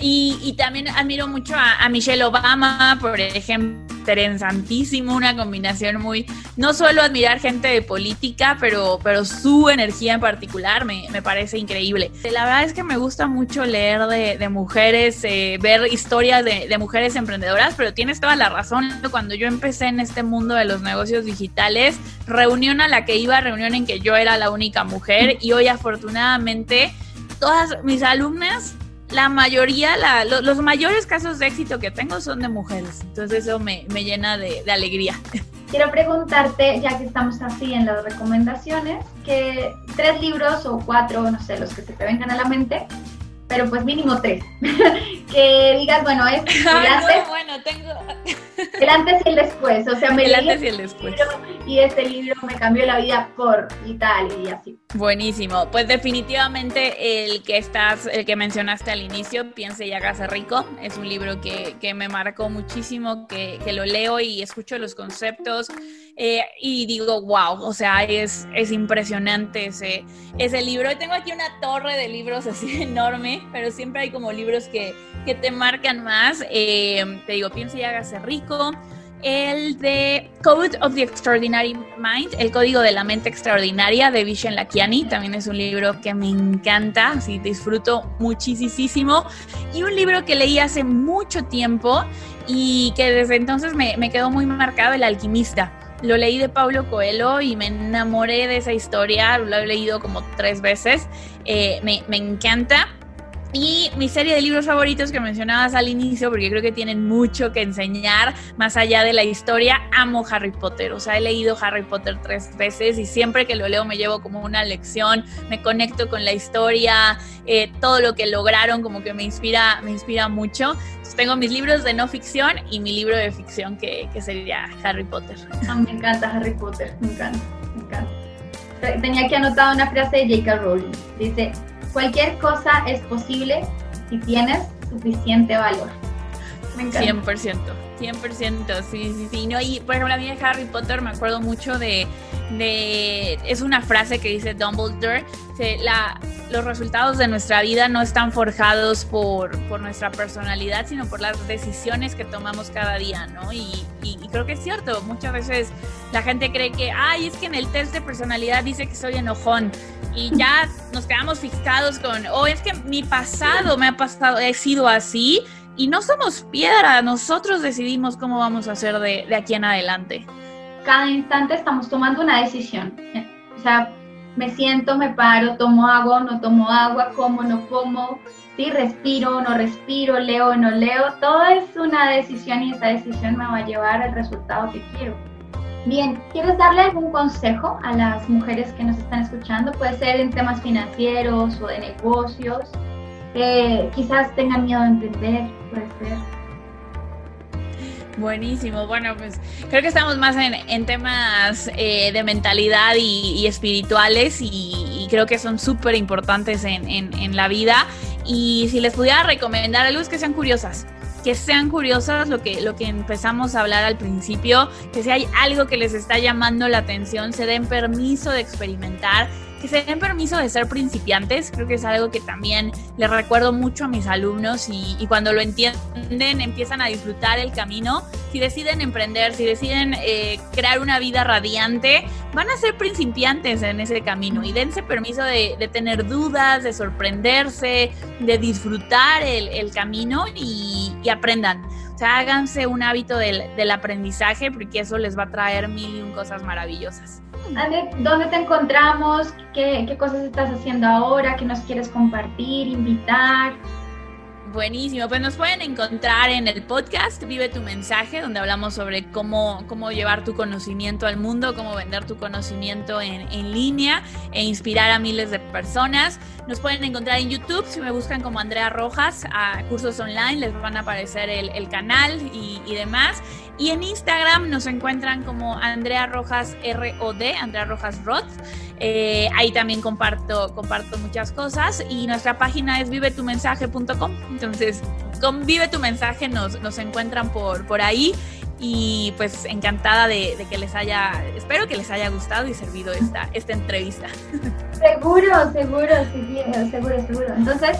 y, también admiro mucho a, Michelle Obama, por ejemplo, interesantísimo, una combinación muy, no solo admirar gente de política, pero, pero su energía en particular me, me parece increíble. La verdad es que me gusta mucho leer de, mujeres, eh, ver historias de, de, mujeres emprendedoras, pero tienes toda la razón. Cuando yo empecé en este mundo de los negocios digitales, reunión a la que iba, reunión en que yo era la única mujer y hoy afortunadamente todas mis alumnas la mayoría, los mayores casos de éxito que tengo son de mujeres. Entonces eso me, llena de, de, alegría. Quiero preguntarte, ya que estamos así en las recomendaciones, que tres libros o cuatro, no sé, los que te vengan a la mente, pero pues mínimo tres. que digas, bueno, es el antes, bueno, tengo... el antes y el después. O sea, me el antes y el después. y este libro me cambió la vida por y tal y así. Buenísimo. Pues definitivamente el que estás, el que mencionaste al inicio, Piense y hágase rico, es un libro que, que me marcó muchísimo, que, que lo leo y escucho los conceptos eh, y digo, wow, o sea, es, es impresionante ese, ese libro. Y tengo aquí una torre de libros así enorme, pero siempre hay como libros que, que te marcan más. Eh, te digo, piensa y hágase rico. El de Code of the Extraordinary Mind, el código de la mente extraordinaria de Vishen Lakiani, también es un libro que me encanta, así disfruto muchísimo. Y un libro que leí hace mucho tiempo y que desde entonces me, me quedó muy marcado, El alquimista lo leí de Pablo Coelho y me enamoré de esa historia, lo he leído como tres veces, eh, me, me encanta. Y mi serie de libros favoritos que mencionabas al inicio, porque creo que tienen mucho que enseñar más allá de la historia, amo Harry Potter. O sea, he leído Harry Potter tres veces y siempre que lo leo me llevo como una lección, me conecto con la historia, eh, todo lo que lograron como que me inspira, me inspira mucho. Entonces, tengo mis libros de no ficción y mi libro de ficción que, que sería Harry Potter. Ah, me encanta Harry Potter, me encanta, me encanta. Tenía aquí anotada una frase de J.K. Rowling. Dice, Cualquier cosa es posible si tienes suficiente valor. Me encanta. 100%, 100%, sí, sí, sí. No, y por ejemplo, a mí de Harry Potter me acuerdo mucho de, de es una frase que dice Dumbledore, la, los resultados de nuestra vida no están forjados por, por, nuestra personalidad, sino por las decisiones que tomamos cada día, ¿no? Y, y, creo que es cierto, muchas veces la gente cree que, ay, es que en el test de personalidad dice que soy enojón y ya nos quedamos fijados con, oh, es que mi pasado me ha pasado, he sido así y no somos piedra, nosotros decidimos cómo vamos a hacer de, de aquí en adelante. Cada instante estamos tomando una decisión. O sea, me siento, me paro, tomo agua, no tomo agua, como, no como, si respiro, no respiro, leo, no leo, todo es una decisión y esa decisión me va a llevar al resultado que quiero. Bien, ¿quieres darle algún consejo a las mujeres que nos están escuchando? Puede ser en temas financieros o de negocios, quizás tengan miedo de emprender, puede ser. Buenísimo, bueno, pues creo que estamos más en, temas eh, de mentalidad y, espirituales y, creo que son súper importantes en, la vida. Y si les pudiera recomendar algo es que sean curiosas, que sean curiosas, lo que, lo que empezamos a hablar al principio, que si hay algo que les está llamando la atención, se den permiso de experimentar, que se den permiso de ser principiantes. Creo que es algo que también les recuerdo mucho a mis alumnos y, cuando lo entienden empiezan a disfrutar el camino. Si deciden emprender, si deciden eh, crear una vida radiante, van a ser principiantes en ese camino y dense permiso de, tener dudas, de sorprenderse, de disfrutar el, camino y, aprendan. O sea, háganse un hábito del, del aprendizaje porque eso les va a traer mil y un cosas maravillosas. ¿Dónde te encontramos? ¿Qué, ¿Qué, cosas estás haciendo ahora? ¿Qué nos quieres compartir, invitar? Buenísimo, pues nos pueden encontrar en el podcast Vive tu mensaje, donde hablamos sobre cómo, cómo llevar tu conocimiento al mundo, cómo vender tu conocimiento en, en, línea e inspirar a miles de personas. Nos pueden encontrar en YouTube, si me buscan como Andrea Rojas, a cursos online, les van a aparecer el, canal y, demás. Y en Instagram nos encuentran como Andrea Rojas ROD, Andrea Rojas Roth. Eh, ahí también comparto, comparto muchas cosas y nuestra página es vivetumensaje.com. Entonces, con Vive tu mensaje nos, nos encuentran por, por ahí y pues encantada de, de, que les haya, espero que les haya gustado y servido esta, esta entrevista. Seguro, seguro, sí, seguro, seguro. Entonces,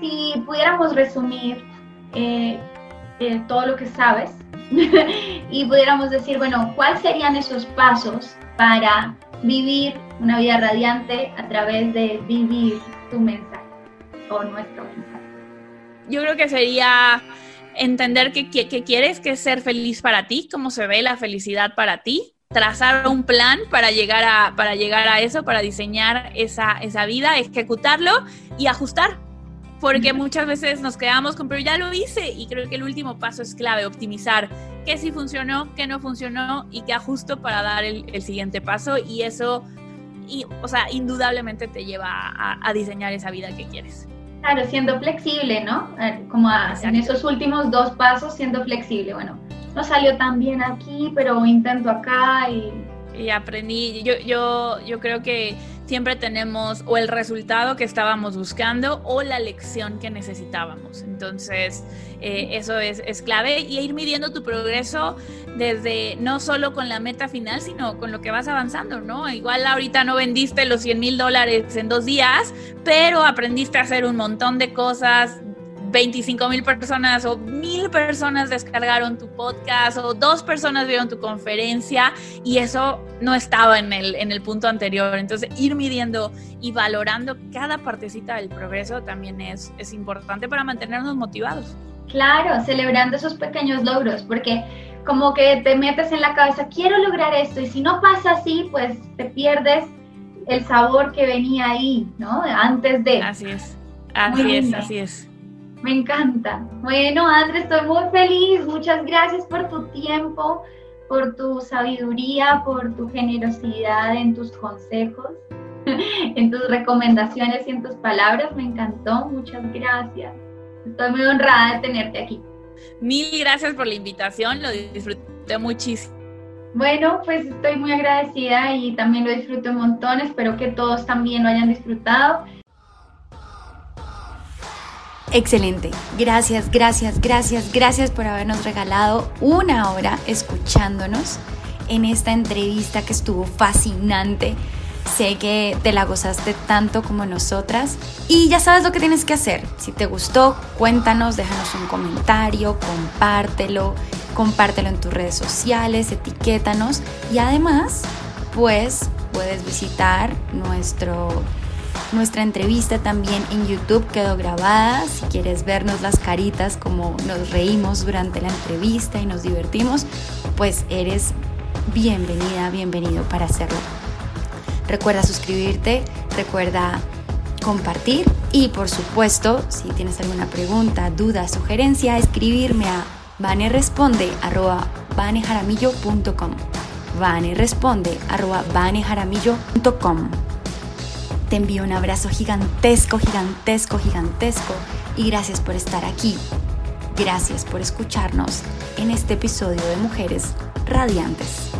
si pudiéramos resumir eh, eh, todo lo que sabes y pudiéramos decir, bueno, ¿cuáles serían esos pasos para vivir una vida radiante a través de vivir tu mensaje o nuestro mensaje? Yo creo que sería entender que, que, que, quieres que es ser feliz para ti, cómo se ve la felicidad para ti, trazar un plan para llegar a, para llegar a eso, para diseñar esa, esa vida, ejecutarlo y ajustar. Porque muchas veces nos quedamos con, pero ya lo hice y creo que el último paso es clave, optimizar qué sí funcionó, qué no funcionó y qué ajusto para dar el, el siguiente paso y eso, y, o sea, indudablemente te lleva a, a diseñar esa vida que quieres. Claro, siendo flexible, ¿no? Como a, en esos últimos dos pasos, siendo flexible. Bueno, no salió tan bien aquí, pero intento acá y... Y aprendí, yo, yo, yo creo que siempre tenemos o el resultado que estábamos buscando o la lección que necesitábamos. Entonces, eh, eso es, es, clave y ir midiendo tu progreso desde no solo con la meta final, sino con lo que vas avanzando, ¿no? Igual ahorita no vendiste los 100 mil dólares en dos días, pero aprendiste a hacer un montón de cosas, 25 mil personas o mil personas descargaron tu podcast o dos personas vieron tu conferencia y eso no estaba en el, en el punto anterior. Entonces, ir midiendo y valorando cada partecita del progreso también es, es importante para mantenernos motivados. Claro, celebrando esos pequeños logros, porque como que te metes en la cabeza, quiero lograr esto, y si no pasa así, pues te pierdes el sabor que venía ahí, ¿no? Antes de. Así es, así es, así es. Me encanta. Bueno, Andrés, estoy muy feliz. Muchas gracias por tu tiempo, por tu sabiduría, por tu generosidad en tus consejos, en tus recomendaciones y en tus palabras. Me encantó. Muchas gracias. Estoy muy honrada de tenerte aquí. Mil gracias por la invitación. Lo disfruté muchísimo. Bueno, pues estoy muy agradecida y también lo disfruto un montón. Espero que todos también lo hayan disfrutado. Excelente. Gracias, gracias, gracias, gracias por habernos regalado una hora escuchándonos en esta entrevista que estuvo fascinante. Sé que te la gozaste tanto como nosotras y ya sabes lo que tienes que hacer. Si te gustó, cuéntanos, déjanos un comentario, compártelo, compártelo en tus redes sociales, etiquétanos y además, pues puedes visitar nuestro nuestra entrevista también en YouTube quedó grabada. Si quieres vernos las caritas como nos reímos durante la entrevista y nos divertimos, pues eres bienvenida, bienvenido para hacerlo. Recuerda suscribirte, recuerda compartir y por supuesto, si tienes alguna pregunta, duda, sugerencia, escribirme a vaneresponde.com vaneresponde.com te envío un abrazo gigantesco, gigantesco, gigantesco y gracias por estar aquí. Gracias por escucharnos en este episodio de Mujeres Radiantes.